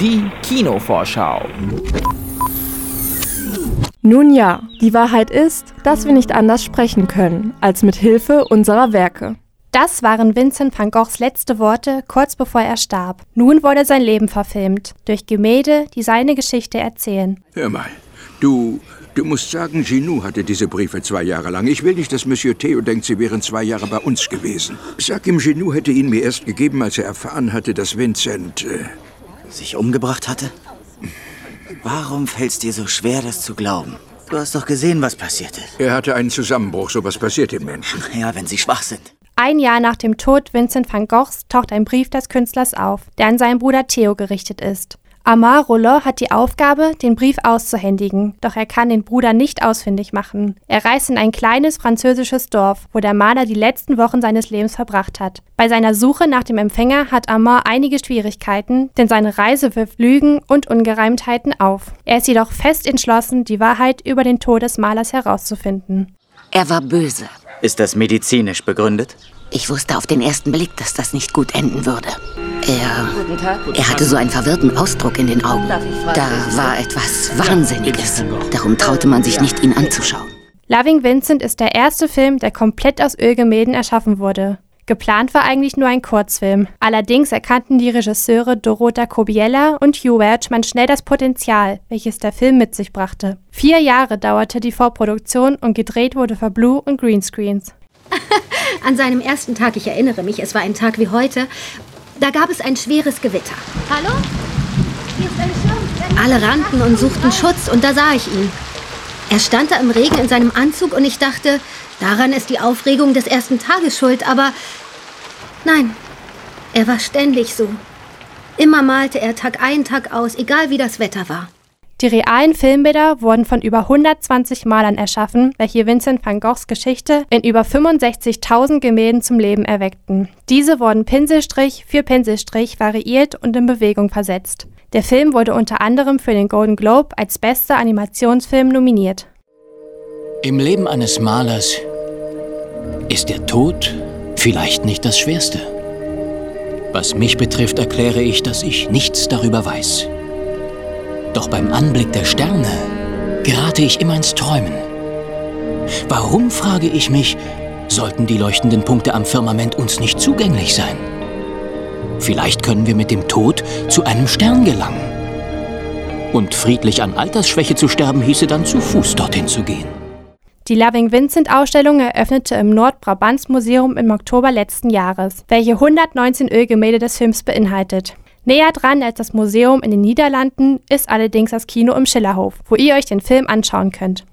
Die Kinovorschau. Nun ja, die Wahrheit ist, dass wir nicht anders sprechen können, als mit Hilfe unserer Werke. Das waren Vincent van Goghs letzte Worte, kurz bevor er starb. Nun wurde sein Leben verfilmt, durch Gemälde, die seine Geschichte erzählen. Hör mal, du, du musst sagen, Ginou hatte diese Briefe zwei Jahre lang. Ich will nicht, dass Monsieur Theo denkt, sie wären zwei Jahre bei uns gewesen. Sag ihm, Ginou hätte ihn mir erst gegeben, als er erfahren hatte, dass Vincent... Äh sich umgebracht hatte? Warum fällt es dir so schwer, das zu glauben? Du hast doch gesehen, was passierte. Er hatte einen Zusammenbruch. So was passiert den Menschen. Ja, wenn sie schwach sind. Ein Jahr nach dem Tod Vincent van Goghs taucht ein Brief des Künstlers auf, der an seinen Bruder Theo gerichtet ist. Amar Roller hat die Aufgabe, den Brief auszuhändigen, doch er kann den Bruder nicht ausfindig machen. Er reist in ein kleines französisches Dorf, wo der Maler die letzten Wochen seines Lebens verbracht hat. Bei seiner Suche nach dem Empfänger hat Amar einige Schwierigkeiten, denn seine Reise wirft Lügen und Ungereimtheiten auf. Er ist jedoch fest entschlossen, die Wahrheit über den Tod des Malers herauszufinden. Er war böse. Ist das medizinisch begründet? Ich wusste auf den ersten Blick, dass das nicht gut enden würde. Er, er hatte so einen verwirrten Ausdruck in den Augen. Da war etwas Wahnsinniges. Darum traute man sich nicht, ihn anzuschauen. Loving Vincent ist der erste Film, der komplett aus Ölgemälden erschaffen wurde. Geplant war eigentlich nur ein Kurzfilm. Allerdings erkannten die Regisseure Dorota Kobiela und Hugh Welchman schnell das Potenzial, welches der Film mit sich brachte. Vier Jahre dauerte die Vorproduktion und gedreht wurde für Blue und Greenscreens. An seinem ersten Tag, ich erinnere mich, es war ein Tag wie heute, da gab es ein schweres Gewitter. Hallo? Hier ist ein Schirm. Alle rannten und suchten Schutz und da sah ich ihn. Er stand da im Regen in seinem Anzug und ich dachte, daran ist die Aufregung des ersten Tages schuld, aber nein, er war ständig so. Immer malte er Tag ein, Tag aus, egal wie das Wetter war. Die realen Filmbilder wurden von über 120 Malern erschaffen, welche Vincent van Goghs Geschichte in über 65.000 Gemälden zum Leben erweckten. Diese wurden Pinselstrich für Pinselstrich variiert und in Bewegung versetzt. Der Film wurde unter anderem für den Golden Globe als bester Animationsfilm nominiert. Im Leben eines Malers ist der Tod vielleicht nicht das Schwerste. Was mich betrifft, erkläre ich, dass ich nichts darüber weiß. Doch beim Anblick der Sterne gerate ich immer ins Träumen. Warum, frage ich mich, sollten die leuchtenden Punkte am Firmament uns nicht zugänglich sein? Vielleicht können wir mit dem Tod zu einem Stern gelangen. Und friedlich an Altersschwäche zu sterben, hieße dann zu Fuß dorthin zu gehen. Die Loving Vincent Ausstellung eröffnete im Nordbrabantsmuseum im Oktober letzten Jahres, welche 119 Ölgemälde des Films beinhaltet. Näher dran als das Museum in den Niederlanden ist allerdings das Kino im Schillerhof, wo ihr euch den Film anschauen könnt.